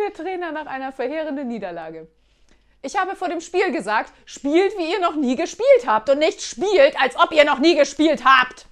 Der Trainer nach einer verheerenden Niederlage. Ich habe vor dem Spiel gesagt, spielt wie ihr noch nie gespielt habt und nicht spielt, als ob ihr noch nie gespielt habt.